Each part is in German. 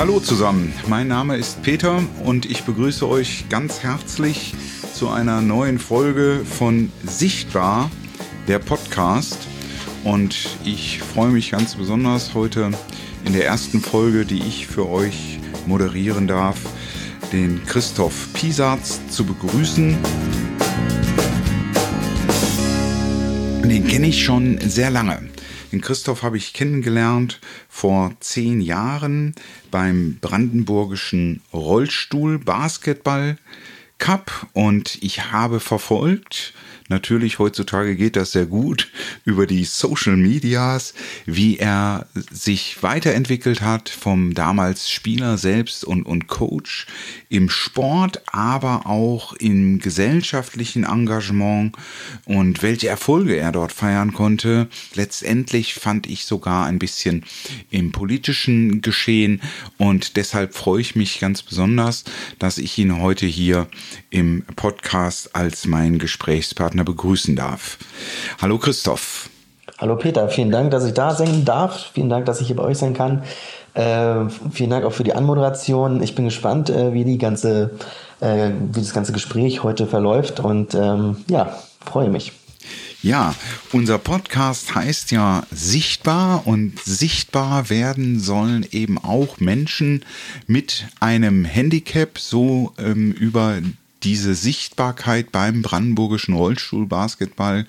Hallo zusammen, mein Name ist Peter und ich begrüße euch ganz herzlich zu einer neuen Folge von Sichtbar, der Podcast. Und ich freue mich ganz besonders heute in der ersten Folge, die ich für euch moderieren darf, den Christoph Piesatz zu begrüßen. Den kenne ich schon sehr lange. Den Christoph habe ich kennengelernt vor zehn Jahren beim Brandenburgischen Rollstuhl Basketball Cup und ich habe verfolgt, Natürlich, heutzutage geht das sehr gut über die Social Medias, wie er sich weiterentwickelt hat vom damals Spieler selbst und, und Coach im Sport, aber auch im gesellschaftlichen Engagement und welche Erfolge er dort feiern konnte. Letztendlich fand ich sogar ein bisschen im politischen Geschehen und deshalb freue ich mich ganz besonders, dass ich ihn heute hier im Podcast als mein Gesprächspartner Partner begrüßen darf. Hallo Christoph. Hallo Peter, vielen Dank, dass ich da sein darf. Vielen Dank, dass ich hier bei euch sein kann. Äh, vielen Dank auch für die Anmoderation. Ich bin gespannt, äh, wie die ganze, äh, wie das ganze Gespräch heute verläuft und ähm, ja, freue mich. Ja, unser Podcast heißt ja Sichtbar und sichtbar werden sollen eben auch Menschen mit einem Handicap so ähm, über diese Sichtbarkeit beim Brandenburgischen Rollstuhlbasketball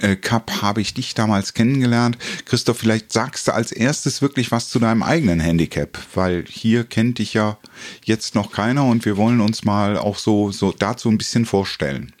äh, Cup habe ich dich damals kennengelernt. Christoph, vielleicht sagst du als erstes wirklich was zu deinem eigenen Handicap, weil hier kennt dich ja jetzt noch keiner und wir wollen uns mal auch so, so dazu ein bisschen vorstellen.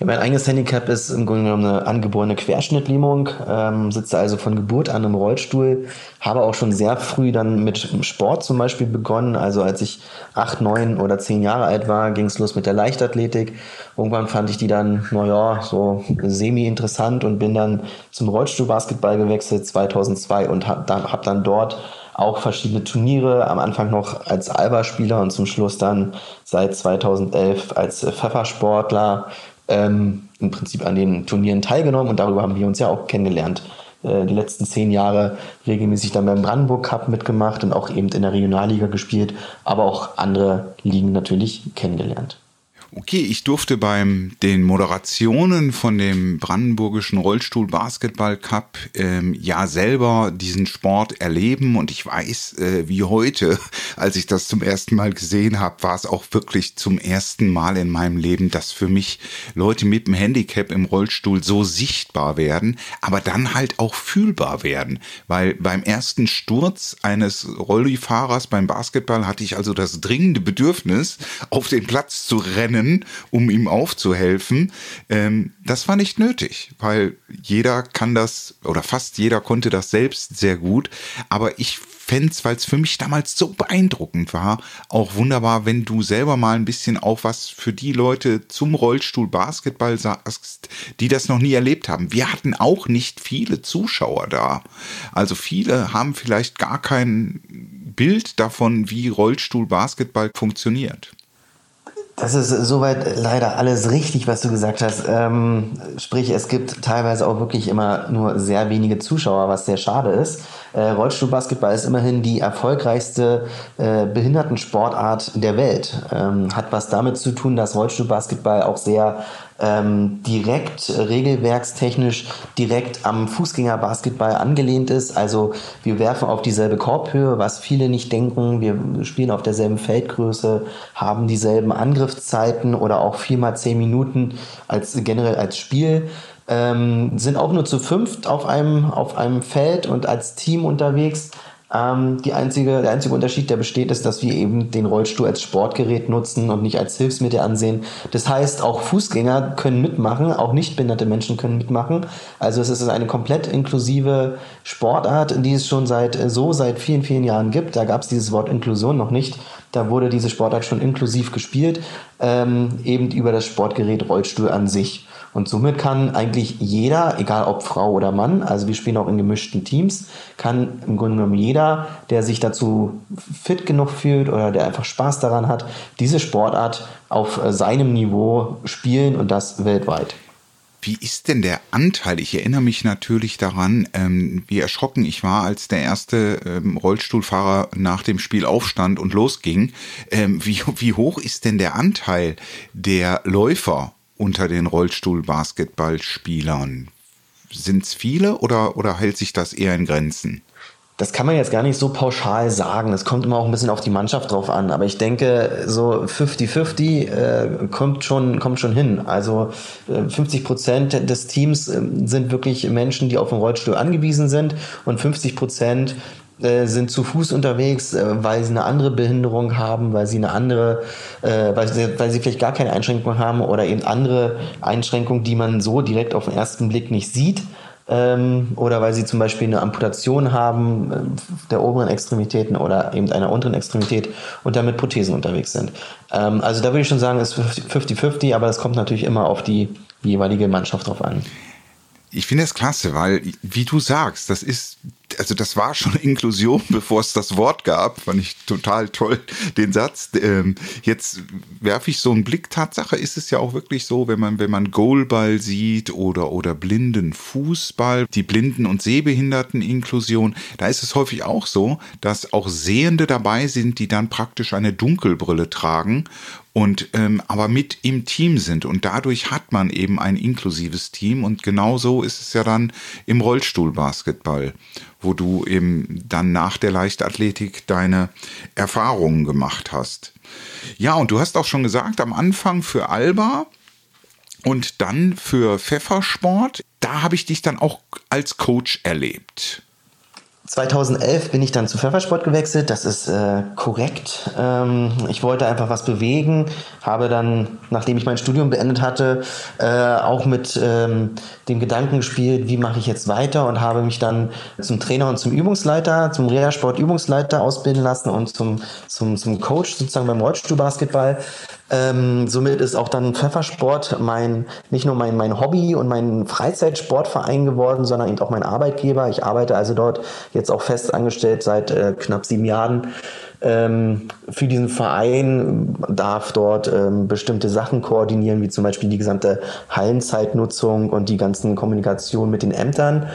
Ja, mein eigenes Handicap ist im Grunde genommen eine angeborene Querschnittlähmung, ähm, sitze also von Geburt an im Rollstuhl, habe auch schon sehr früh dann mit Sport zum Beispiel begonnen. Also als ich acht, neun oder zehn Jahre alt war, ging es los mit der Leichtathletik. Irgendwann fand ich die dann, naja, so semi-interessant und bin dann zum Rollstuhlbasketball gewechselt 2002 und habe dann, hab dann dort auch verschiedene Turniere, am Anfang noch als Alba-Spieler und zum Schluss dann seit 2011 als Pfeffersportler ähm, im Prinzip an den Turnieren teilgenommen und darüber haben wir uns ja auch kennengelernt. Äh, die letzten zehn Jahre regelmäßig dann beim Brandenburg Cup mitgemacht und auch eben in der Regionalliga gespielt, aber auch andere Ligen natürlich kennengelernt. Okay, ich durfte beim den Moderationen von dem Brandenburgischen Rollstuhl Basketball Cup ähm, ja selber diesen Sport erleben. Und ich weiß, äh, wie heute, als ich das zum ersten Mal gesehen habe, war es auch wirklich zum ersten Mal in meinem Leben, dass für mich Leute mit dem Handicap im Rollstuhl so sichtbar werden, aber dann halt auch fühlbar werden, weil beim ersten Sturz eines Rollifahrers beim Basketball hatte ich also das dringende Bedürfnis, auf den Platz zu rennen können, um ihm aufzuhelfen. Ähm, das war nicht nötig, weil jeder kann das oder fast jeder konnte das selbst sehr gut. Aber ich fände es, weil es für mich damals so beeindruckend war, auch wunderbar, wenn du selber mal ein bisschen auch was für die Leute zum Rollstuhl Basketball sagst, die das noch nie erlebt haben. Wir hatten auch nicht viele Zuschauer da. Also viele haben vielleicht gar kein Bild davon, wie Rollstuhl Basketball funktioniert. Das ist soweit leider alles richtig, was du gesagt hast. Ähm, sprich, es gibt teilweise auch wirklich immer nur sehr wenige Zuschauer, was sehr schade ist. Äh, Rollstuhlbasketball ist immerhin die erfolgreichste äh, Behindertensportart der Welt. Ähm, hat was damit zu tun, dass Rollstuhlbasketball auch sehr ähm, direkt regelwerkstechnisch direkt am Fußgängerbasketball angelehnt ist. Also wir werfen auf dieselbe Korbhöhe, was viele nicht denken. Wir spielen auf derselben Feldgröße, haben dieselben Angriffszeiten oder auch viermal zehn Minuten als generell als Spiel. Ähm, sind auch nur zu fünft auf einem, auf einem Feld und als Team unterwegs. Ähm, die einzige, der einzige Unterschied, der besteht, ist, dass wir eben den Rollstuhl als Sportgerät nutzen und nicht als Hilfsmittel ansehen. Das heißt, auch Fußgänger können mitmachen, auch nicht behinderte Menschen können mitmachen. Also es ist eine komplett inklusive Sportart, die es schon seit so seit vielen, vielen Jahren gibt. Da gab es dieses Wort Inklusion noch nicht. Da wurde diese Sportart schon inklusiv gespielt, ähm, eben über das Sportgerät Rollstuhl an sich. Und somit kann eigentlich jeder, egal ob Frau oder Mann, also wir spielen auch in gemischten Teams, kann im Grunde genommen jeder, der sich dazu fit genug fühlt oder der einfach Spaß daran hat, diese Sportart auf äh, seinem Niveau spielen und das weltweit. Wie ist denn der Anteil? Ich erinnere mich natürlich daran, ähm, wie erschrocken ich war, als der erste ähm, Rollstuhlfahrer nach dem Spiel aufstand und losging. Ähm, wie, wie hoch ist denn der Anteil der Läufer unter den Rollstuhl-Basketballspielern? Sind es viele oder, oder hält sich das eher in Grenzen? Das kann man jetzt gar nicht so pauschal sagen. Es kommt immer auch ein bisschen auf die Mannschaft drauf an. Aber ich denke, so 50-50 äh, kommt, schon, kommt schon hin. Also äh, 50 Prozent des Teams äh, sind wirklich Menschen, die auf den Rollstuhl angewiesen sind. Und 50 Prozent äh, sind zu Fuß unterwegs, äh, weil sie eine andere Behinderung haben, weil sie eine andere, äh, weil, sie, weil sie vielleicht gar keine Einschränkung haben oder eben andere Einschränkungen, die man so direkt auf den ersten Blick nicht sieht ähm, oder weil sie zum Beispiel eine Amputation haben äh, der oberen Extremitäten oder eben einer unteren Extremität und damit Prothesen unterwegs sind. Ähm, also da würde ich schon sagen, es ist 50-50, aber es kommt natürlich immer auf die jeweilige Mannschaft drauf an. Ich finde es klasse, weil, wie du sagst, das ist also das war schon Inklusion, bevor es das Wort gab. Fand ich total toll, den Satz. Ähm, jetzt werfe ich so einen Blick. Tatsache ist es ja auch wirklich so, wenn man, wenn man Goalball sieht oder, oder blinden Fußball, die Blinden- und Sehbehinderten-Inklusion, da ist es häufig auch so, dass auch Sehende dabei sind, die dann praktisch eine Dunkelbrille tragen und ähm, aber mit im Team sind und dadurch hat man eben ein inklusives Team und genauso ist es ja dann im Rollstuhlbasketball wo du eben dann nach der Leichtathletik deine Erfahrungen gemacht hast. Ja, und du hast auch schon gesagt, am Anfang für Alba und dann für Pfeffersport, da habe ich dich dann auch als Coach erlebt. 2011 bin ich dann zu Pfeffersport gewechselt, das ist äh, korrekt. Ähm, ich wollte einfach was bewegen, habe dann, nachdem ich mein Studium beendet hatte, äh, auch mit ähm, dem Gedanken gespielt, wie mache ich jetzt weiter und habe mich dann zum Trainer und zum Übungsleiter, zum Reha-Sport-Übungsleiter ausbilden lassen und zum, zum, zum Coach sozusagen beim Rollstuhlbasketball ähm, somit ist auch dann Pfeffersport mein, nicht nur mein, mein Hobby und mein Freizeitsportverein geworden, sondern eben auch mein Arbeitgeber. Ich arbeite also dort jetzt auch fest angestellt seit äh, knapp sieben Jahren ähm, für diesen Verein, darf dort ähm, bestimmte Sachen koordinieren, wie zum Beispiel die gesamte Hallenzeitnutzung und die ganzen Kommunikation mit den Ämtern.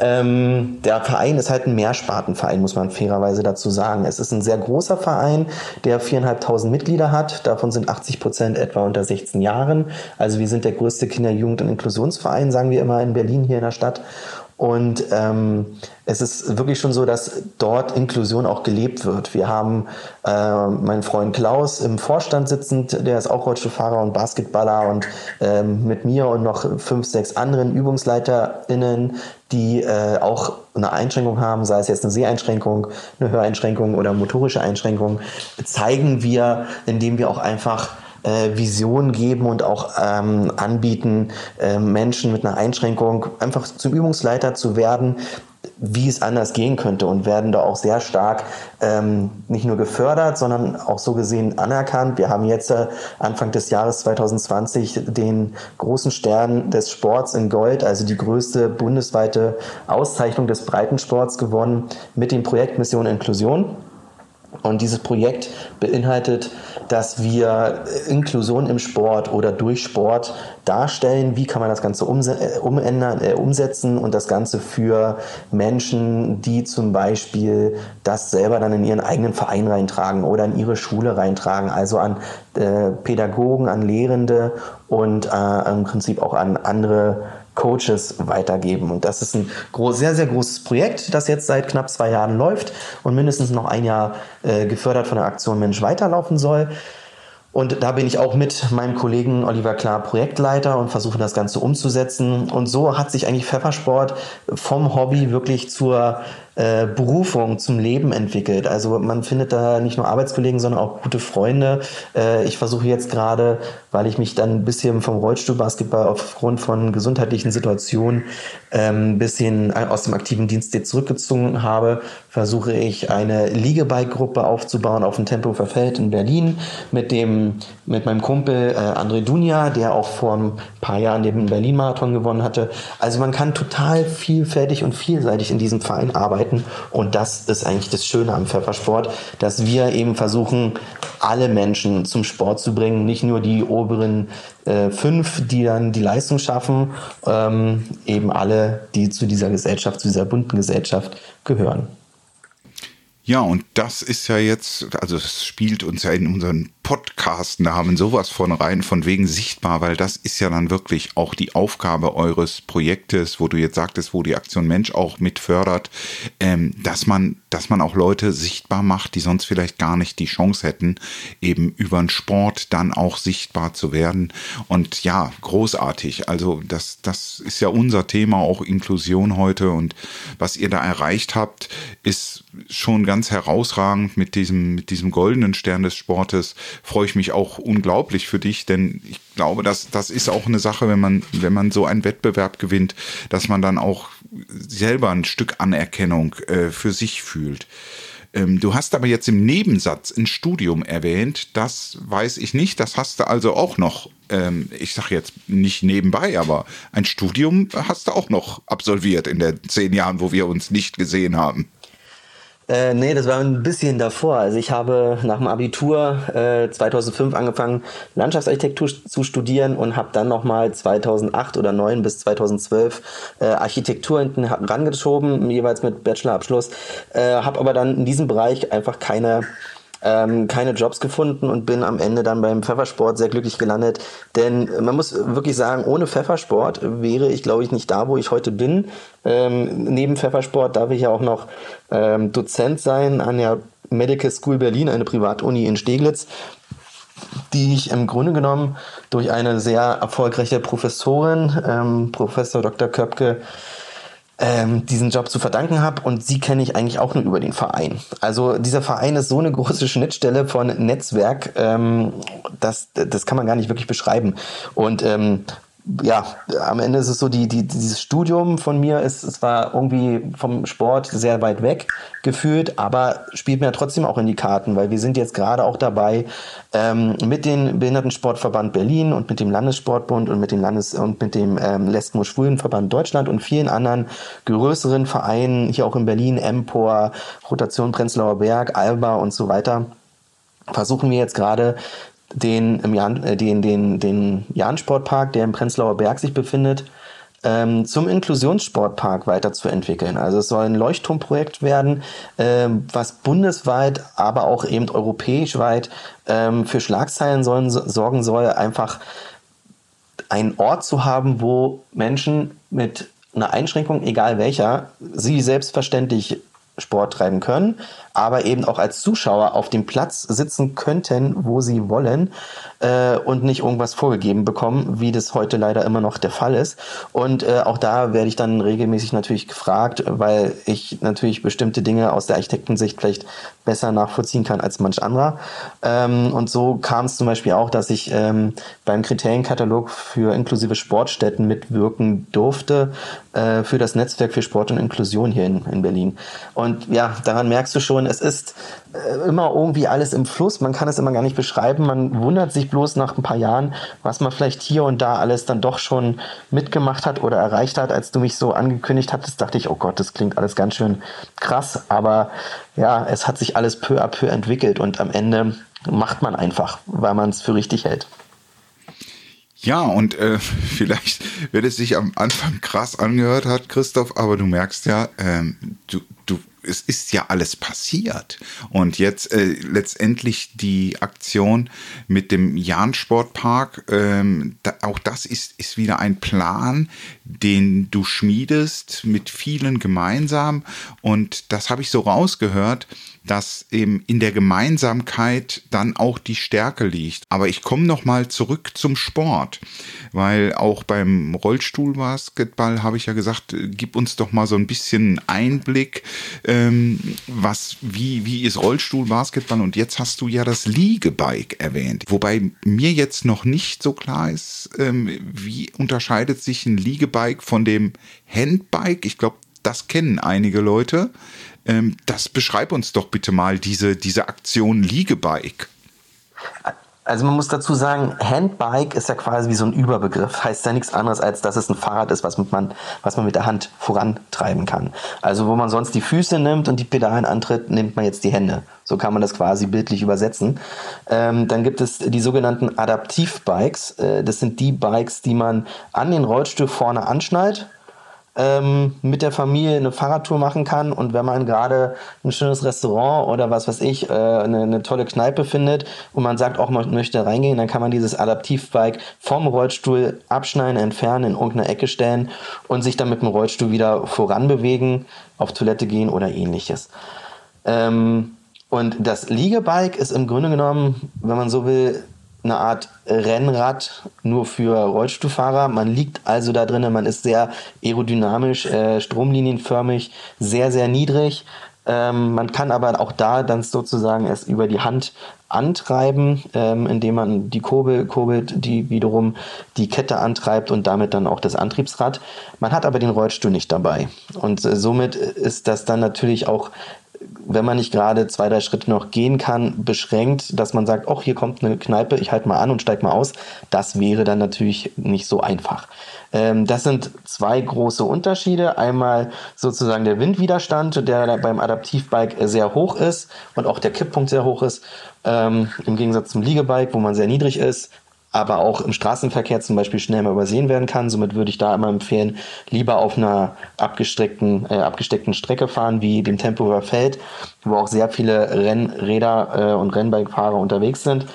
Ähm, der Verein ist halt ein Mehrspartenverein, muss man fairerweise dazu sagen. Es ist ein sehr großer Verein, der viereinhalbtausend Mitglieder hat. Davon sind 80 Prozent etwa unter 16 Jahren. Also wir sind der größte Kinder-, Jugend- und Inklusionsverein, sagen wir immer in Berlin hier in der Stadt. Und ähm, es ist wirklich schon so, dass dort Inklusion auch gelebt wird. Wir haben äh, meinen Freund Klaus im Vorstand sitzend, der ist auch Rollstuhlfahrer und Basketballer und ähm, mit mir und noch fünf, sechs anderen ÜbungsleiterInnen, die äh, auch eine Einschränkung haben, sei es jetzt eine Seheinschränkung, eine Höreinschränkung oder motorische Einschränkung, zeigen wir, indem wir auch einfach äh, Vision geben und auch ähm, anbieten, äh, Menschen mit einer Einschränkung einfach zum Übungsleiter zu werden, wie es anders gehen könnte und werden da auch sehr stark ähm, nicht nur gefördert, sondern auch so gesehen anerkannt. Wir haben jetzt äh, Anfang des Jahres 2020 den großen Stern des Sports in Gold, also die größte bundesweite Auszeichnung des Breitensports gewonnen mit dem Projekt Mission Inklusion. Und dieses Projekt beinhaltet, dass wir Inklusion im Sport oder durch Sport darstellen. Wie kann man das Ganze äh, umändern, äh, umsetzen und das Ganze für Menschen, die zum Beispiel das selber dann in ihren eigenen Verein reintragen oder in ihre Schule reintragen, also an äh, Pädagogen, an Lehrende und äh, im Prinzip auch an andere Coaches weitergeben. Und das ist ein sehr, sehr großes Projekt, das jetzt seit knapp zwei Jahren läuft und mindestens noch ein Jahr äh, gefördert von der Aktion Mensch weiterlaufen soll. Und da bin ich auch mit meinem Kollegen Oliver Klar Projektleiter und versuche das Ganze umzusetzen. Und so hat sich eigentlich Pfeffersport vom Hobby wirklich zur äh, Berufung zum Leben entwickelt. Also man findet da nicht nur Arbeitskollegen, sondern auch gute Freunde. Äh, ich versuche jetzt gerade, weil ich mich dann ein bisschen vom Rollstuhlbasketball aufgrund von gesundheitlichen Situationen ähm, ein bisschen aus dem aktiven Dienst zurückgezogen habe, versuche ich eine Liegebike-Gruppe aufzubauen auf dem Tempelhofer Feld in Berlin mit dem mit meinem Kumpel äh, André Dunja, der auch vor ein paar Jahren den Berlin-Marathon gewonnen hatte. Also man kann total vielfältig und vielseitig in diesem Verein arbeiten und das ist eigentlich das Schöne am Pfeffersport, dass wir eben versuchen, alle Menschen zum Sport zu bringen, nicht nur die oberen äh, fünf, die dann die Leistung schaffen, ähm, eben alle, die zu dieser Gesellschaft, zu dieser bunten Gesellschaft gehören. Ja, und das ist ja jetzt, also es spielt uns ja in unseren Podcast-Namen sowas von rein, von wegen sichtbar, weil das ist ja dann wirklich auch die Aufgabe eures Projektes, wo du jetzt sagtest, wo die Aktion Mensch auch mit fördert, ähm, dass man, dass man auch Leute sichtbar macht, die sonst vielleicht gar nicht die Chance hätten, eben über den Sport dann auch sichtbar zu werden. Und ja, großartig. Also das, das ist ja unser Thema, auch Inklusion heute. Und was ihr da erreicht habt, ist schon ganz herausragend mit diesem, mit diesem goldenen Stern des Sportes freue ich mich auch unglaublich für dich, denn ich glaube, dass das ist auch eine Sache, wenn man, wenn man so einen Wettbewerb gewinnt, dass man dann auch selber ein Stück Anerkennung äh, für sich fühlt. Ähm, du hast aber jetzt im Nebensatz ein Studium erwähnt. Das weiß ich nicht. Das hast du also auch noch. Ähm, ich sage jetzt nicht nebenbei, aber ein Studium hast du auch noch absolviert in den zehn Jahren, wo wir uns nicht gesehen haben. Äh, nee, das war ein bisschen davor. Also ich habe nach dem Abitur äh, 2005 angefangen, Landschaftsarchitektur zu studieren und habe dann nochmal 2008 oder 2009 bis 2012 äh, Architektur hinten rangeschoben, jeweils mit Bachelorabschluss. Äh, habe aber dann in diesem Bereich einfach keine ähm, keine Jobs gefunden und bin am Ende dann beim Pfeffersport sehr glücklich gelandet. Denn man muss wirklich sagen, ohne Pfeffersport wäre ich, glaube ich, nicht da, wo ich heute bin. Ähm, neben Pfeffersport darf ich ja auch noch ähm, Dozent sein an der Medical School Berlin, eine Privatuni in Steglitz die ich im Grunde genommen durch eine sehr erfolgreiche Professorin, ähm, Professor Dr. Köpke, ähm, diesen Job zu verdanken habe und sie kenne ich eigentlich auch nur über den Verein. Also dieser Verein ist so eine große Schnittstelle von Netzwerk, ähm, das, das kann man gar nicht wirklich beschreiben. Und ähm, ja, am Ende ist es so, die, die, dieses Studium von mir ist, es war irgendwie vom Sport sehr weit weg gefühlt, aber spielt mir trotzdem auch in die Karten, weil wir sind jetzt gerade auch dabei, ähm, mit dem Behindertensportverband Berlin und mit dem Landessportbund und mit dem Landes- und mit dem ähm, Lesben- und Schwulenverband Deutschland und vielen anderen größeren Vereinen, hier auch in Berlin, Empor, Rotation Prenzlauer Berg, Alba und so weiter, versuchen wir jetzt gerade den, im Jan, äh, den, den, den Jahn-Sportpark, der im Prenzlauer Berg sich befindet, ähm, zum Inklusionssportpark weiterzuentwickeln. Also es soll ein Leuchtturmprojekt werden, ähm, was bundesweit, aber auch eben europäisch weit ähm, für Schlagzeilen sollen, sorgen soll, einfach einen Ort zu haben, wo Menschen mit einer Einschränkung, egal welcher, sie selbstverständlich Sport treiben können, aber eben auch als Zuschauer auf dem Platz sitzen könnten, wo sie wollen äh, und nicht irgendwas vorgegeben bekommen, wie das heute leider immer noch der Fall ist. Und äh, auch da werde ich dann regelmäßig natürlich gefragt, weil ich natürlich bestimmte Dinge aus der Architektensicht vielleicht besser nachvollziehen kann als manch anderer. Ähm, und so kam es zum Beispiel auch, dass ich ähm, beim Kriterienkatalog für inklusive Sportstätten mitwirken durfte äh, für das Netzwerk für Sport und Inklusion hier in, in Berlin. Und ja, daran merkst du schon, es ist äh, immer irgendwie alles im Fluss. Man kann es immer gar nicht beschreiben. Man wundert sich bloß nach ein paar Jahren, was man vielleicht hier und da alles dann doch schon mitgemacht hat oder erreicht hat. Als du mich so angekündigt hattest, dachte ich, oh Gott, das klingt alles ganz schön krass. Aber ja, es hat sich alles peu à peu entwickelt und am Ende macht man einfach, weil man es für richtig hält. Ja, und äh, vielleicht wird es sich am Anfang krass angehört hat, Christoph, aber du merkst ja, ähm, du, du es ist ja alles passiert. Und jetzt äh, letztendlich die Aktion mit dem Jahn-Sportpark, ähm, da, auch das ist, ist wieder ein Plan, den du schmiedest mit vielen gemeinsam. Und das habe ich so rausgehört, dass eben in der Gemeinsamkeit dann auch die Stärke liegt. Aber ich komme noch mal zurück zum Sport, weil auch beim Rollstuhlbasketball habe ich ja gesagt, äh, gib uns doch mal so ein bisschen Einblick, ähm, was wie wie ist Rollstuhlbasketball und jetzt hast du ja das Liegebike erwähnt, wobei mir jetzt noch nicht so klar ist, ähm, wie unterscheidet sich ein Liegebike von dem Handbike? Ich glaube, das kennen einige Leute. Ähm, das beschreib uns doch bitte mal diese, diese Aktion Liegebike. Also man muss dazu sagen, Handbike ist ja quasi wie so ein Überbegriff. Heißt ja nichts anderes, als dass es ein Fahrrad ist, was, man, was man mit der Hand vorantreiben kann. Also wo man sonst die Füße nimmt und die Pedalen antritt, nimmt man jetzt die Hände. So kann man das quasi bildlich übersetzen. Ähm, dann gibt es die sogenannten Adaptivbikes. Äh, das sind die Bikes, die man an den Rollstuhl vorne anschnallt ähm, mit der Familie eine Fahrradtour machen kann und wenn man gerade ein schönes Restaurant oder was weiß ich, äh, eine, eine, tolle Kneipe findet und man sagt auch, man möchte reingehen, dann kann man dieses Adaptivbike vom Rollstuhl abschneiden, entfernen, in irgendeine Ecke stellen und sich dann mit dem Rollstuhl wieder voranbewegen, auf Toilette gehen oder ähnliches. Ähm, und das Liegebike ist im Grunde genommen, wenn man so will, eine Art Rennrad nur für Rollstuhlfahrer. Man liegt also da drinnen, man ist sehr aerodynamisch, äh, stromlinienförmig, sehr, sehr niedrig. Ähm, man kann aber auch da dann sozusagen es über die Hand antreiben, ähm, indem man die Kurbel kurbelt, die wiederum die Kette antreibt und damit dann auch das Antriebsrad. Man hat aber den Rollstuhl nicht dabei. Und äh, somit ist das dann natürlich auch wenn man nicht gerade zwei, drei Schritte noch gehen kann, beschränkt, dass man sagt, ach, hier kommt eine Kneipe, ich halte mal an und steige mal aus. Das wäre dann natürlich nicht so einfach. Ähm, das sind zwei große Unterschiede. Einmal sozusagen der Windwiderstand, der beim Adaptivbike sehr hoch ist und auch der Kipppunkt sehr hoch ist. Ähm, Im Gegensatz zum Liegebike, wo man sehr niedrig ist, aber auch im Straßenverkehr zum Beispiel schnell mal übersehen werden kann. Somit würde ich da immer empfehlen, lieber auf einer abgesteckten, äh, abgesteckten Strecke fahren, wie dem Tempelhofer Feld, wo auch sehr viele Rennräder äh, und Rennbikefahrer unterwegs sind.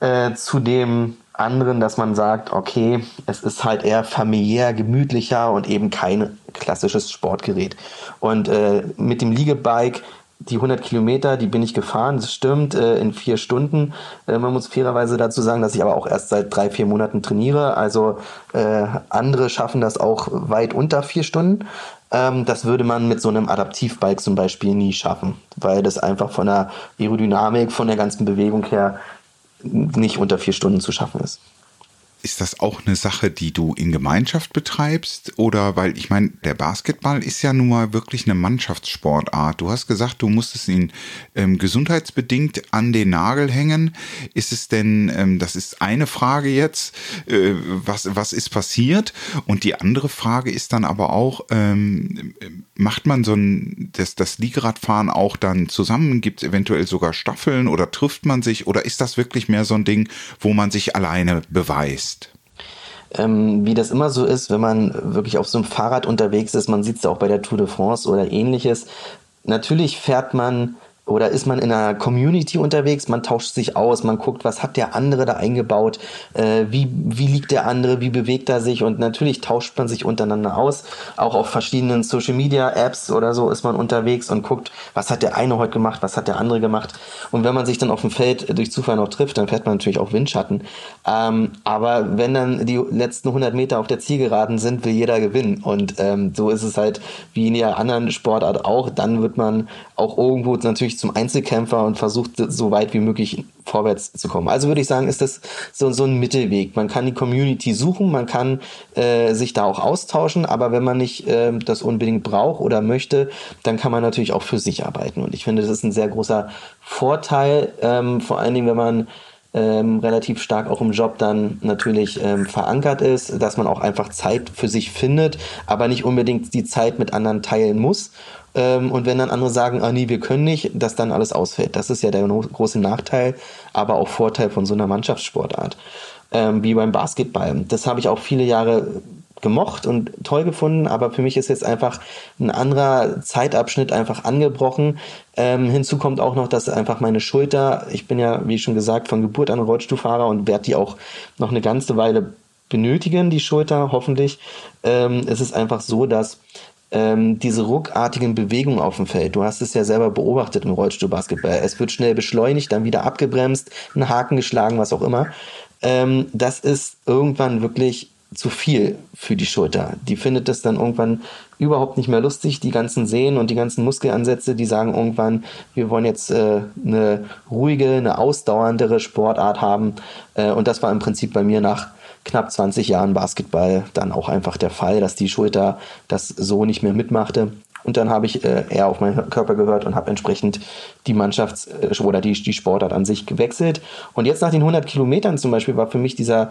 Äh, zu dem anderen, dass man sagt, okay, es ist halt eher familiär, gemütlicher und eben kein klassisches Sportgerät. Und äh, mit dem Liegebike die 100 Kilometer, die bin ich gefahren, das stimmt, äh, in vier Stunden. Äh, man muss fairerweise dazu sagen, dass ich aber auch erst seit drei, vier Monaten trainiere. Also äh, andere schaffen das auch weit unter vier Stunden. Ähm, das würde man mit so einem Adaptivbike zum Beispiel nie schaffen, weil das einfach von der Aerodynamik, von der ganzen Bewegung her nicht unter vier Stunden zu schaffen ist. Ist das auch eine Sache, die du in Gemeinschaft betreibst? Oder weil ich meine, der Basketball ist ja nun mal wirklich eine Mannschaftssportart. Du hast gesagt, du musstest ihn ähm, gesundheitsbedingt an den Nagel hängen. Ist es denn, ähm, das ist eine Frage jetzt, äh, was, was ist passiert? Und die andere Frage ist dann aber auch, ähm, macht man so ein, das, das Liegeradfahren auch dann zusammen? Gibt es eventuell sogar Staffeln oder trifft man sich? Oder ist das wirklich mehr so ein Ding, wo man sich alleine beweist? Ähm, wie das immer so ist, wenn man wirklich auf so einem Fahrrad unterwegs ist, man sieht es auch bei der Tour de France oder ähnliches, natürlich fährt man oder ist man in einer Community unterwegs, man tauscht sich aus, man guckt, was hat der andere da eingebaut, äh, wie, wie liegt der andere, wie bewegt er sich und natürlich tauscht man sich untereinander aus. Auch auf verschiedenen Social Media Apps oder so ist man unterwegs und guckt, was hat der eine heute gemacht, was hat der andere gemacht. Und wenn man sich dann auf dem Feld durch Zufall noch trifft, dann fährt man natürlich auch Windschatten. Ähm, aber wenn dann die letzten 100 Meter auf der Zielgeraden sind, will jeder gewinnen. Und ähm, so ist es halt wie in jeder anderen Sportart auch. Dann wird man auch irgendwo natürlich zum Einzelkämpfer und versucht so weit wie möglich vorwärts zu kommen. Also würde ich sagen, ist das so, so ein Mittelweg. Man kann die Community suchen, man kann äh, sich da auch austauschen, aber wenn man nicht äh, das unbedingt braucht oder möchte, dann kann man natürlich auch für sich arbeiten. Und ich finde, das ist ein sehr großer Vorteil, ähm, vor allen Dingen, wenn man ähm, relativ stark auch im Job dann natürlich ähm, verankert ist, dass man auch einfach Zeit für sich findet, aber nicht unbedingt die Zeit mit anderen teilen muss. Ähm, und wenn dann andere sagen, ah nee, wir können nicht, dass dann alles ausfällt. Das ist ja der große Nachteil, aber auch Vorteil von so einer Mannschaftssportart. Ähm, wie beim Basketball. Das habe ich auch viele Jahre gemocht und toll gefunden, aber für mich ist jetzt einfach ein anderer Zeitabschnitt einfach angebrochen. Ähm, hinzu kommt auch noch, dass einfach meine Schulter, ich bin ja, wie schon gesagt, von Geburt an Rollstuhlfahrer und werde die auch noch eine ganze Weile benötigen, die Schulter, hoffentlich. Ähm, es ist einfach so, dass ähm, diese ruckartigen Bewegungen auf dem Feld. Du hast es ja selber beobachtet im Rollstuhlbasketball. Es wird schnell beschleunigt, dann wieder abgebremst, einen Haken geschlagen, was auch immer. Ähm, das ist irgendwann wirklich zu viel für die Schulter. Die findet das dann irgendwann überhaupt nicht mehr lustig. Die ganzen Sehnen und die ganzen Muskelansätze, die sagen irgendwann, wir wollen jetzt äh, eine ruhige, eine ausdauerndere Sportart haben. Äh, und das war im Prinzip bei mir nach knapp 20 Jahren Basketball dann auch einfach der Fall, dass die Schulter das so nicht mehr mitmachte. Und dann habe ich äh, eher auf meinen Körper gehört und habe entsprechend die Mannschafts- äh, oder die, die Sportart an sich gewechselt. Und jetzt nach den 100 Kilometern zum Beispiel war für mich dieser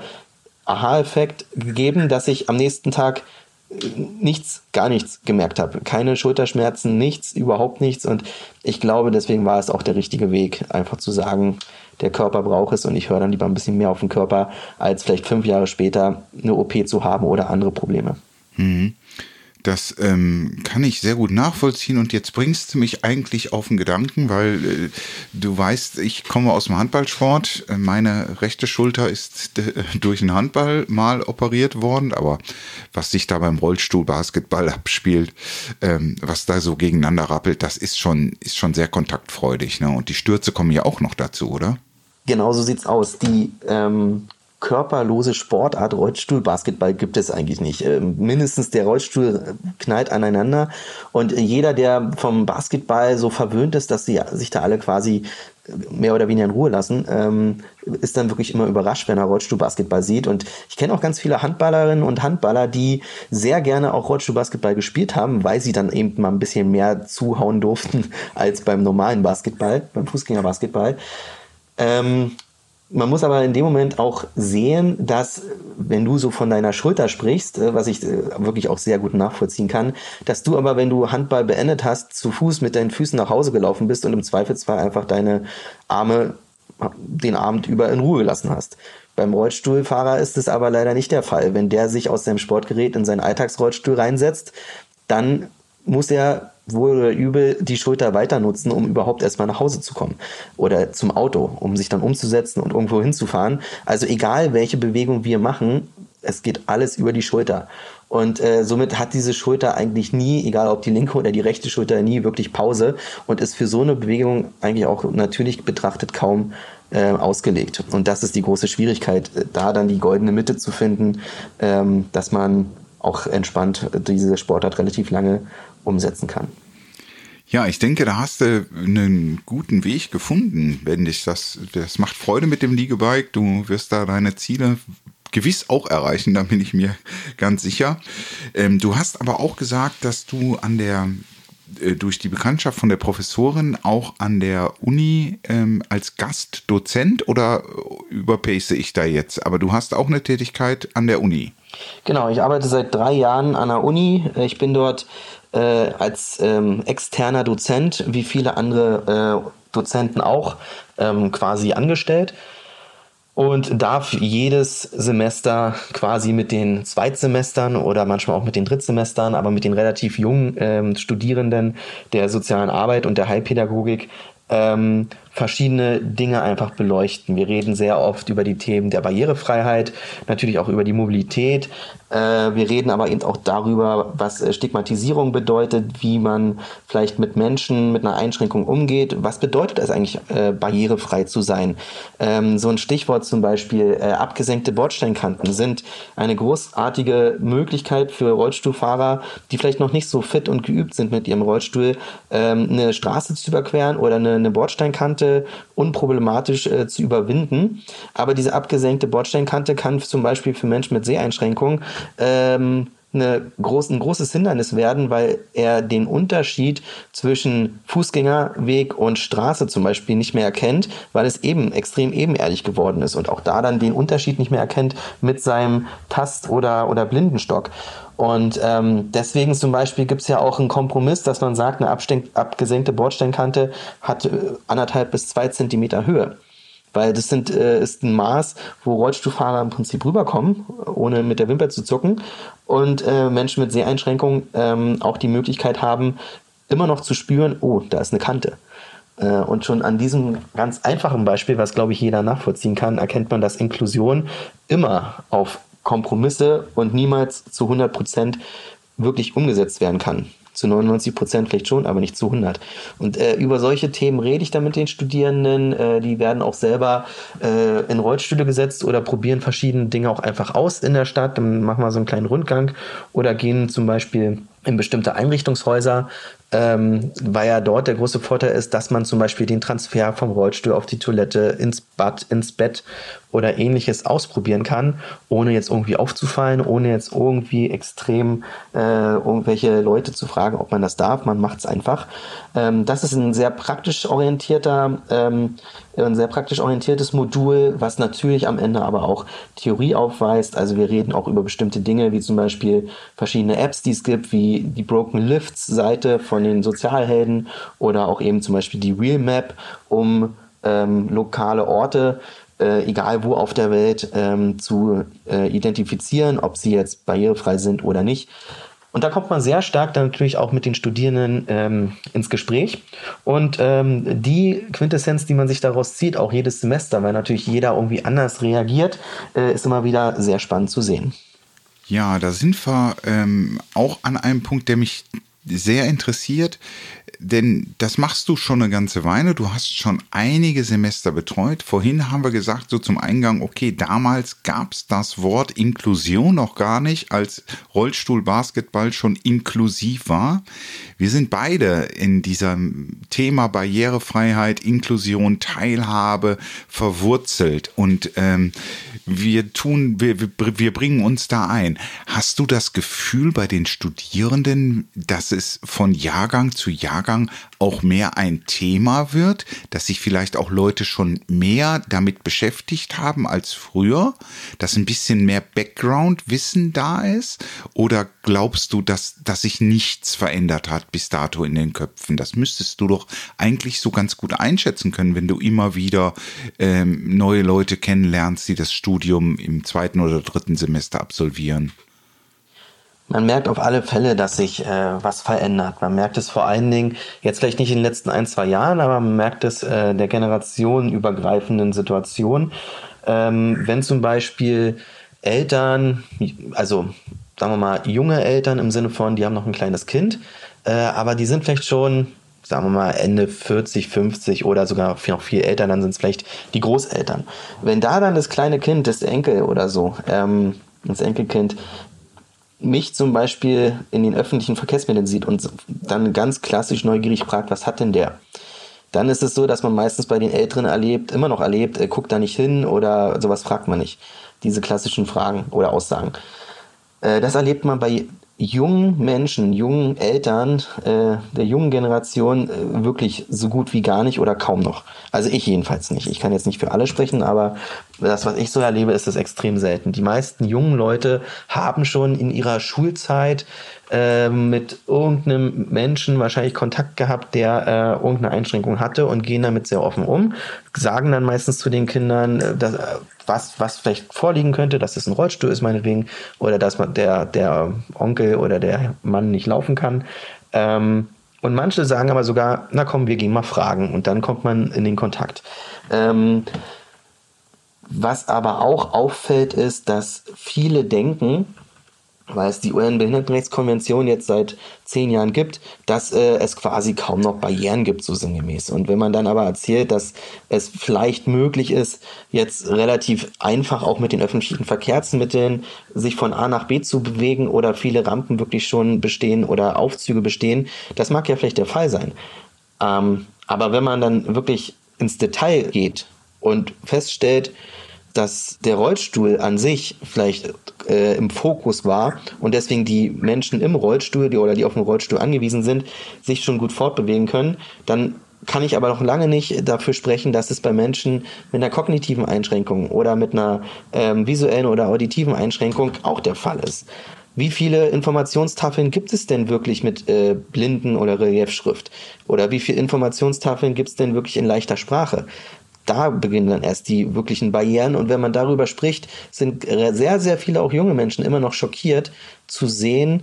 Aha-Effekt gegeben, dass ich am nächsten Tag äh, nichts, gar nichts gemerkt habe. Keine Schulterschmerzen, nichts, überhaupt nichts. Und ich glaube, deswegen war es auch der richtige Weg, einfach zu sagen, der Körper braucht es und ich höre dann lieber ein bisschen mehr auf den Körper, als vielleicht fünf Jahre später eine OP zu haben oder andere Probleme. Mhm. Das ähm, kann ich sehr gut nachvollziehen und jetzt bringst du mich eigentlich auf den Gedanken, weil äh, du weißt, ich komme aus dem Handballsport. Meine rechte Schulter ist äh, durch einen Handball mal operiert worden, aber was sich da beim Rollstuhl Basketball abspielt, ähm, was da so gegeneinander rappelt, das ist schon, ist schon sehr kontaktfreudig. Ne? Und die Stürze kommen ja auch noch dazu, oder? Genau so sieht's aus. Die ähm, körperlose Sportart Rollstuhlbasketball gibt es eigentlich nicht. Ähm, mindestens der Rollstuhl knallt aneinander und jeder, der vom Basketball so verwöhnt ist, dass sie sich da alle quasi mehr oder weniger in Ruhe lassen, ähm, ist dann wirklich immer überrascht, wenn er Rollstuhlbasketball sieht. Und ich kenne auch ganz viele Handballerinnen und Handballer, die sehr gerne auch Rollstuhlbasketball gespielt haben, weil sie dann eben mal ein bisschen mehr zuhauen durften als beim normalen Basketball, beim Fußgängerbasketball. Ähm, man muss aber in dem Moment auch sehen, dass, wenn du so von deiner Schulter sprichst, äh, was ich äh, wirklich auch sehr gut nachvollziehen kann, dass du aber, wenn du Handball beendet hast, zu Fuß mit deinen Füßen nach Hause gelaufen bist und im Zweifelsfall einfach deine Arme den Abend über in Ruhe gelassen hast. Beim Rollstuhlfahrer ist es aber leider nicht der Fall. Wenn der sich aus seinem Sportgerät in seinen Alltagsrollstuhl reinsetzt, dann muss er wohl oder übel die Schulter weiter nutzen, um überhaupt erstmal nach Hause zu kommen oder zum Auto, um sich dann umzusetzen und irgendwo hinzufahren. Also egal, welche Bewegung wir machen, es geht alles über die Schulter. Und äh, somit hat diese Schulter eigentlich nie, egal ob die linke oder die rechte Schulter, nie wirklich Pause und ist für so eine Bewegung eigentlich auch natürlich betrachtet kaum äh, ausgelegt. Und das ist die große Schwierigkeit, äh, da dann die goldene Mitte zu finden, ähm, dass man auch entspannt diese Sportart relativ lange umsetzen kann. Ja, ich denke, da hast du einen guten Weg gefunden, wenn dich das, das macht Freude mit dem Liegebike. Du wirst da deine Ziele gewiss auch erreichen, da bin ich mir ganz sicher. Ähm, du hast aber auch gesagt, dass du an der äh, durch die Bekanntschaft von der Professorin auch an der Uni ähm, als Gastdozent oder überpace ich da jetzt? Aber du hast auch eine Tätigkeit an der Uni. Genau, ich arbeite seit drei Jahren an der Uni. Ich bin dort äh, als ähm, externer Dozent, wie viele andere äh, Dozenten auch, ähm, quasi angestellt und darf jedes Semester quasi mit den Zweitsemestern oder manchmal auch mit den Drittsemestern, aber mit den relativ jungen ähm, Studierenden der sozialen Arbeit und der Heilpädagogik ähm, verschiedene Dinge einfach beleuchten. Wir reden sehr oft über die Themen der Barrierefreiheit, natürlich auch über die Mobilität. Äh, wir reden aber eben auch darüber, was äh, Stigmatisierung bedeutet, wie man vielleicht mit Menschen mit einer Einschränkung umgeht. Was bedeutet es eigentlich, äh, barrierefrei zu sein? Ähm, so ein Stichwort zum Beispiel, abgesenkte Bordsteinkanten sind eine großartige Möglichkeit für Rollstuhlfahrer, die vielleicht noch nicht so fit und geübt sind mit ihrem Rollstuhl, ähm, eine Straße zu überqueren oder eine Bordsteinkante Unproblematisch äh, zu überwinden. Aber diese abgesenkte Bordsteinkante kann zum Beispiel für Menschen mit Seheinschränkungen ähm, eine groß, ein großes Hindernis werden, weil er den Unterschied zwischen Fußgängerweg und Straße zum Beispiel nicht mehr erkennt, weil es eben extrem ebenerdig geworden ist und auch da dann den Unterschied nicht mehr erkennt mit seinem Tast- oder, oder Blindenstock. Und ähm, deswegen zum Beispiel gibt es ja auch einen Kompromiss, dass man sagt, eine abgesenkte Bordsteinkante hat äh, anderthalb bis zwei Zentimeter Höhe. Weil das sind, äh, ist ein Maß, wo Rollstuhlfahrer im Prinzip rüberkommen, ohne mit der Wimper zu zucken. Und äh, Menschen mit Seheinschränkungen ähm, auch die Möglichkeit haben, immer noch zu spüren, oh, da ist eine Kante. Äh, und schon an diesem ganz einfachen Beispiel, was glaube ich jeder nachvollziehen kann, erkennt man, dass Inklusion immer auf Kompromisse und niemals zu 100 Prozent wirklich umgesetzt werden kann zu 99 Prozent vielleicht schon, aber nicht zu 100. Und äh, über solche Themen rede ich dann mit den Studierenden. Äh, die werden auch selber äh, in Rollstühle gesetzt oder probieren verschiedene Dinge auch einfach aus in der Stadt. Dann machen wir so einen kleinen Rundgang oder gehen zum Beispiel in bestimmte Einrichtungshäuser, ähm, weil ja dort der große Vorteil ist, dass man zum Beispiel den Transfer vom Rollstuhl auf die Toilette, ins Bad, ins Bett oder ähnliches ausprobieren kann, ohne jetzt irgendwie aufzufallen, ohne jetzt irgendwie extrem äh, irgendwelche Leute zu fragen, ob man das darf. Man macht es einfach. Ähm, das ist ein sehr praktisch orientierter, ähm, ein sehr praktisch orientiertes Modul, was natürlich am Ende aber auch Theorie aufweist. Also wir reden auch über bestimmte Dinge, wie zum Beispiel verschiedene Apps, die es gibt, wie die Broken Lifts Seite von den Sozialhelden oder auch eben zum Beispiel die Real Map, um ähm, lokale Orte äh, egal wo auf der Welt, ähm, zu äh, identifizieren, ob sie jetzt barrierefrei sind oder nicht. Und da kommt man sehr stark dann natürlich auch mit den Studierenden ähm, ins Gespräch. Und ähm, die Quintessenz, die man sich daraus zieht, auch jedes Semester, weil natürlich jeder irgendwie anders reagiert, äh, ist immer wieder sehr spannend zu sehen. Ja, da sind wir ähm, auch an einem Punkt, der mich sehr interessiert, denn das machst du schon eine ganze Weile. Du hast schon einige Semester betreut. Vorhin haben wir gesagt, so zum Eingang, okay, damals gab es das Wort Inklusion noch gar nicht, als Rollstuhlbasketball schon inklusiv war. Wir sind beide in diesem Thema Barrierefreiheit, Inklusion, Teilhabe verwurzelt und ähm, wir tun, wir, wir bringen uns da ein. Hast du das Gefühl bei den Studierenden, dass es von Jahrgang zu Jahrgang auch mehr ein Thema wird, dass sich vielleicht auch Leute schon mehr damit beschäftigt haben als früher, dass ein bisschen mehr Background-Wissen da ist? Oder glaubst du, dass, dass sich nichts verändert hat bis dato in den Köpfen? Das müsstest du doch eigentlich so ganz gut einschätzen können, wenn du immer wieder ähm, neue Leute kennenlernst, die das Studium im zweiten oder dritten Semester absolvieren. Man merkt auf alle Fälle, dass sich äh, was verändert. Man merkt es vor allen Dingen, jetzt vielleicht nicht in den letzten ein, zwei Jahren, aber man merkt es äh, der generationenübergreifenden Situation. Ähm, wenn zum Beispiel Eltern, also sagen wir mal junge Eltern im Sinne von, die haben noch ein kleines Kind, äh, aber die sind vielleicht schon sagen wir mal, Ende 40, 50 oder sogar noch viel älter, dann sind es vielleicht die Großeltern. Wenn da dann das kleine Kind, das Enkel oder so, ähm, das Enkelkind, mich zum Beispiel in den öffentlichen Verkehrsmitteln sieht und dann ganz klassisch neugierig fragt, was hat denn der? Dann ist es so, dass man meistens bei den Älteren erlebt, immer noch erlebt, äh, guckt da nicht hin oder sowas fragt man nicht. Diese klassischen Fragen oder Aussagen. Äh, das erlebt man bei jungen Menschen, jungen Eltern äh, der jungen Generation äh, wirklich so gut wie gar nicht oder kaum noch. Also ich jedenfalls nicht. Ich kann jetzt nicht für alle sprechen, aber das, was ich so erlebe, ist es extrem selten. Die meisten jungen Leute haben schon in ihrer Schulzeit äh, mit irgendeinem Menschen wahrscheinlich Kontakt gehabt, der äh, irgendeine Einschränkung hatte und gehen damit sehr offen um, sagen dann meistens zu den Kindern, äh, dass, was, was vielleicht vorliegen könnte, dass es ein Rollstuhl ist meinetwegen oder dass man der, der Onkel oder der Mann nicht laufen kann. Ähm, und manche sagen aber sogar, na komm, wir gehen mal fragen und dann kommt man in den Kontakt. Ähm, was aber auch auffällt, ist, dass viele denken, weil es die UN-Behindertenrechtskonvention jetzt seit zehn Jahren gibt, dass äh, es quasi kaum noch Barrieren gibt, so sinngemäß. Und wenn man dann aber erzählt, dass es vielleicht möglich ist, jetzt relativ einfach auch mit den öffentlichen Verkehrsmitteln sich von A nach B zu bewegen oder viele Rampen wirklich schon bestehen oder Aufzüge bestehen, das mag ja vielleicht der Fall sein. Ähm, aber wenn man dann wirklich ins Detail geht und feststellt, dass der Rollstuhl an sich vielleicht äh, im Fokus war und deswegen die Menschen im Rollstuhl die, oder die auf den Rollstuhl angewiesen sind, sich schon gut fortbewegen können, dann kann ich aber noch lange nicht dafür sprechen, dass es bei Menschen mit einer kognitiven Einschränkung oder mit einer ähm, visuellen oder auditiven Einschränkung auch der Fall ist. Wie viele Informationstafeln gibt es denn wirklich mit äh, Blinden- oder Reliefschrift? Oder wie viele Informationstafeln gibt es denn wirklich in leichter Sprache? Da beginnen dann erst die wirklichen Barrieren. Und wenn man darüber spricht, sind sehr, sehr viele auch junge Menschen immer noch schockiert zu sehen,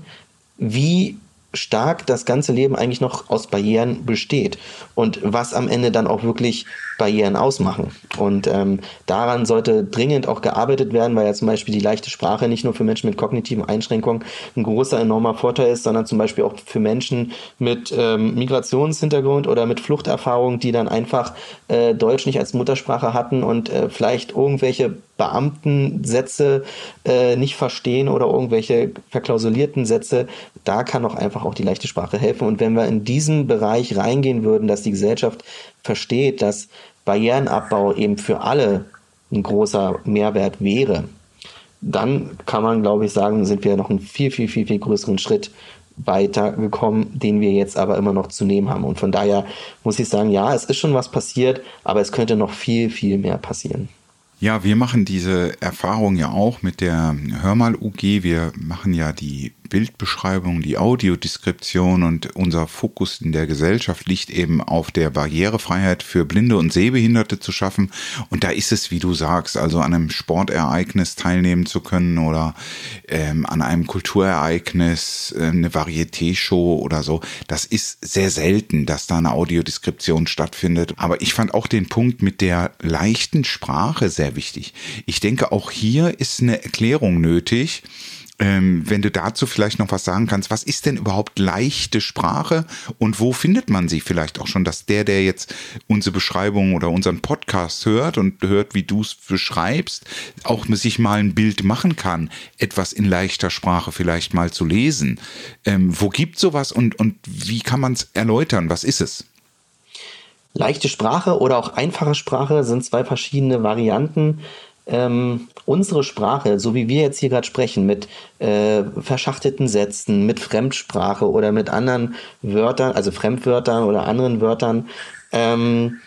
wie stark das ganze Leben eigentlich noch aus Barrieren besteht und was am Ende dann auch wirklich Barrieren ausmachen. Und ähm, daran sollte dringend auch gearbeitet werden, weil ja zum Beispiel die leichte Sprache nicht nur für Menschen mit kognitiven Einschränkungen ein großer, enormer Vorteil ist, sondern zum Beispiel auch für Menschen mit ähm, Migrationshintergrund oder mit Fluchterfahrung, die dann einfach äh, Deutsch nicht als Muttersprache hatten und äh, vielleicht irgendwelche Beamtensätze äh, nicht verstehen oder irgendwelche verklausulierten Sätze, da kann auch einfach auch die leichte Sprache helfen. Und wenn wir in diesen Bereich reingehen würden, dass die Gesellschaft versteht, dass Barrierenabbau eben für alle ein großer Mehrwert wäre, dann kann man, glaube ich, sagen, sind wir noch einen viel, viel, viel, viel größeren Schritt weitergekommen, den wir jetzt aber immer noch zu nehmen haben. Und von daher muss ich sagen, ja, es ist schon was passiert, aber es könnte noch viel, viel mehr passieren. Ja, wir machen diese Erfahrung ja auch mit der Hörmal UG. Wir machen ja die Bildbeschreibung, die Audiodeskription und unser Fokus in der Gesellschaft liegt eben auf der Barrierefreiheit für Blinde und Sehbehinderte zu schaffen. Und da ist es, wie du sagst, also an einem Sportereignis teilnehmen zu können oder ähm, an einem Kulturereignis, äh, eine Varieté-Show oder so. Das ist sehr selten, dass da eine Audiodeskription stattfindet. Aber ich fand auch den Punkt mit der leichten Sprache sehr wichtig. Ich denke, auch hier ist eine Erklärung nötig ähm, wenn du dazu vielleicht noch was sagen kannst, was ist denn überhaupt leichte Sprache und wo findet man sie vielleicht auch schon, dass der, der jetzt unsere Beschreibung oder unseren Podcast hört und hört, wie du es beschreibst, auch sich mal ein Bild machen kann, etwas in leichter Sprache vielleicht mal zu lesen. Ähm, wo gibt sowas und, und wie kann man es erläutern? Was ist es? Leichte Sprache oder auch einfache Sprache sind zwei verschiedene Varianten ähm, unsere Sprache, so wie wir jetzt hier gerade sprechen, mit äh, verschachtelten Sätzen, mit Fremdsprache oder mit anderen Wörtern, also Fremdwörtern oder anderen Wörtern, ähm,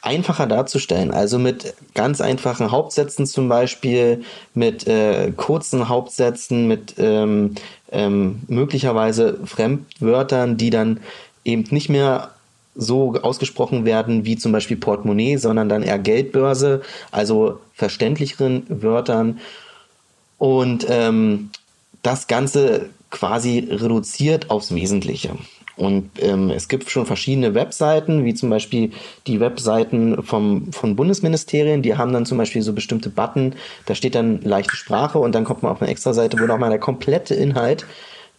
einfacher darzustellen. Also mit ganz einfachen Hauptsätzen zum Beispiel, mit äh, kurzen Hauptsätzen, mit ähm, ähm, möglicherweise Fremdwörtern, die dann eben nicht mehr so ausgesprochen werden wie zum Beispiel Portemonnaie, sondern dann eher Geldbörse, also verständlicheren Wörtern. Und ähm, das Ganze quasi reduziert aufs Wesentliche. Und ähm, es gibt schon verschiedene Webseiten, wie zum Beispiel die Webseiten vom, von Bundesministerien, die haben dann zum Beispiel so bestimmte Button, da steht dann leichte Sprache und dann kommt man auf eine extra Seite, wo nochmal der komplette Inhalt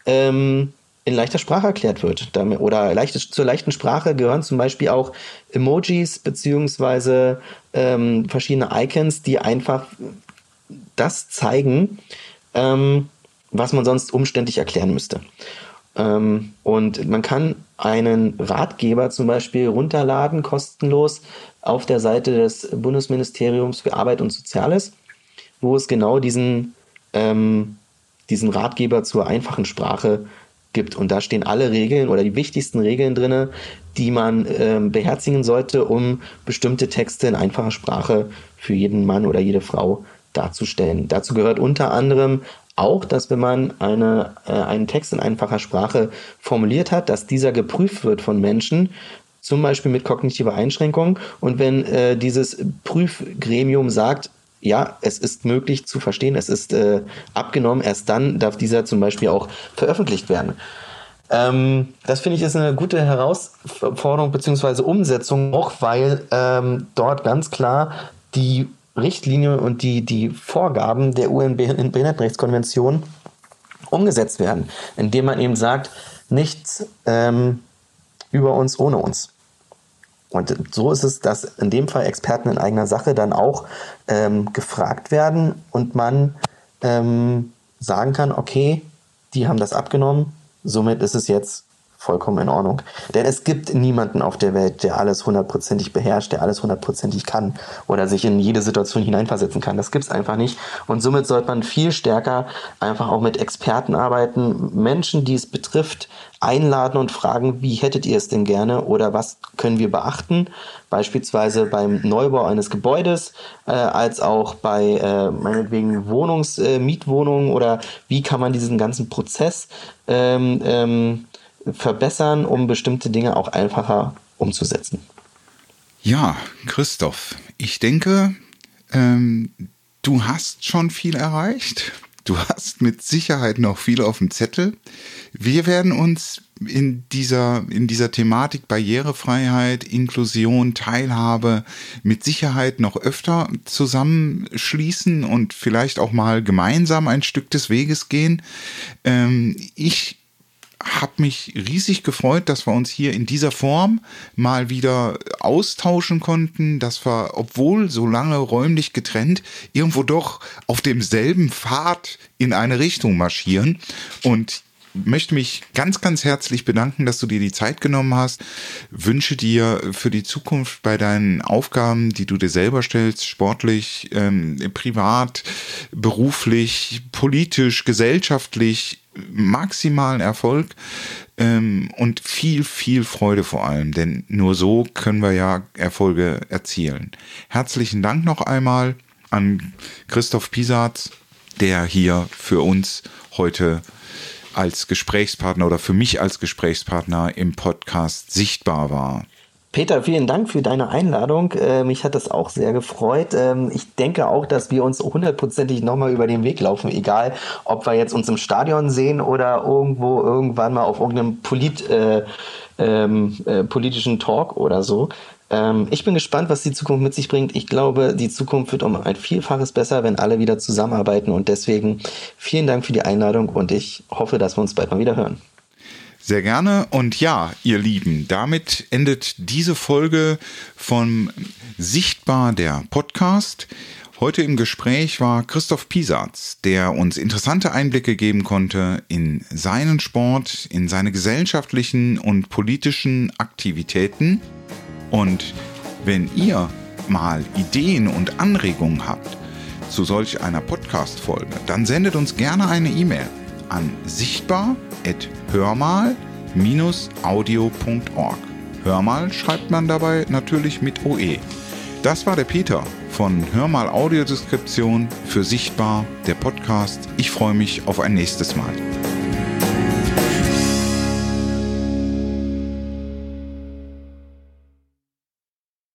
ähm, in leichter Sprache erklärt wird. Oder leichte, zur leichten Sprache gehören zum Beispiel auch Emojis beziehungsweise ähm, verschiedene Icons, die einfach das zeigen, ähm, was man sonst umständlich erklären müsste. Ähm, und man kann einen Ratgeber zum Beispiel runterladen, kostenlos, auf der Seite des Bundesministeriums für Arbeit und Soziales, wo es genau diesen, ähm, diesen Ratgeber zur einfachen Sprache gibt. Und da stehen alle Regeln oder die wichtigsten Regeln drin, die man ähm, beherzigen sollte, um bestimmte Texte in einfacher Sprache für jeden Mann oder jede Frau darzustellen. Dazu gehört unter anderem auch, dass wenn man eine, äh, einen Text in einfacher Sprache formuliert hat, dass dieser geprüft wird von Menschen, zum Beispiel mit kognitiver Einschränkung. Und wenn äh, dieses Prüfgremium sagt, ja, es ist möglich zu verstehen, es ist äh, abgenommen, erst dann darf dieser zum Beispiel auch veröffentlicht werden. Ähm, das finde ich ist eine gute Herausforderung bzw. Umsetzung, auch weil ähm, dort ganz klar die Richtlinien und die, die Vorgaben der UN-Behindertenrechtskonvention umgesetzt werden, indem man eben sagt, nichts ähm, über uns ohne uns. Und so ist es, dass in dem Fall Experten in eigener Sache dann auch ähm, gefragt werden und man ähm, sagen kann, okay, die haben das abgenommen, somit ist es jetzt vollkommen in Ordnung. Denn es gibt niemanden auf der Welt, der alles hundertprozentig beherrscht, der alles hundertprozentig kann oder sich in jede Situation hineinversetzen kann. Das gibt es einfach nicht. Und somit sollte man viel stärker einfach auch mit Experten arbeiten, Menschen, die es betrifft, einladen und fragen, wie hättet ihr es denn gerne oder was können wir beachten, beispielsweise beim Neubau eines Gebäudes, äh, als auch bei äh, meinetwegen Wohnungs-, äh, Mietwohnungen oder wie kann man diesen ganzen Prozess ähm, ähm, verbessern, um bestimmte Dinge auch einfacher umzusetzen. Ja, Christoph, ich denke, ähm, du hast schon viel erreicht. Du hast mit Sicherheit noch viel auf dem Zettel. Wir werden uns in dieser, in dieser Thematik Barrierefreiheit, Inklusion, Teilhabe mit Sicherheit noch öfter zusammenschließen und vielleicht auch mal gemeinsam ein Stück des Weges gehen. Ähm, ich habe mich riesig gefreut, dass wir uns hier in dieser Form mal wieder austauschen konnten, dass wir, obwohl so lange räumlich getrennt, irgendwo doch auf demselben Pfad in eine Richtung marschieren. Und möchte mich ganz, ganz herzlich bedanken, dass du dir die Zeit genommen hast. Wünsche dir für die Zukunft bei deinen Aufgaben, die du dir selber stellst, sportlich, ähm, privat, beruflich, politisch, gesellschaftlich, maximalen Erfolg ähm, und viel, viel Freude vor allem, denn nur so können wir ja Erfolge erzielen. Herzlichen Dank noch einmal an Christoph Pisatz, der hier für uns heute als Gesprächspartner oder für mich als Gesprächspartner im Podcast sichtbar war. Peter, vielen Dank für deine Einladung. Äh, mich hat das auch sehr gefreut. Ähm, ich denke auch, dass wir uns hundertprozentig nochmal über den Weg laufen, egal ob wir jetzt uns im Stadion sehen oder irgendwo irgendwann mal auf irgendeinem Polit, äh, ähm, äh, politischen Talk oder so. Ähm, ich bin gespannt, was die Zukunft mit sich bringt. Ich glaube, die Zukunft wird um ein Vielfaches besser, wenn alle wieder zusammenarbeiten. Und deswegen vielen Dank für die Einladung und ich hoffe, dass wir uns bald mal wieder hören. Sehr gerne. Und ja, ihr Lieben, damit endet diese Folge von Sichtbar der Podcast. Heute im Gespräch war Christoph Pisatz, der uns interessante Einblicke geben konnte in seinen Sport, in seine gesellschaftlichen und politischen Aktivitäten. Und wenn ihr mal Ideen und Anregungen habt zu solch einer Podcast-Folge, dann sendet uns gerne eine E-Mail an sichtbar.hörmal-audio.org. Hörmal schreibt man dabei natürlich mit OE. Das war der Peter von Hörmal Audiodeskription für Sichtbar, der Podcast. Ich freue mich auf ein nächstes Mal.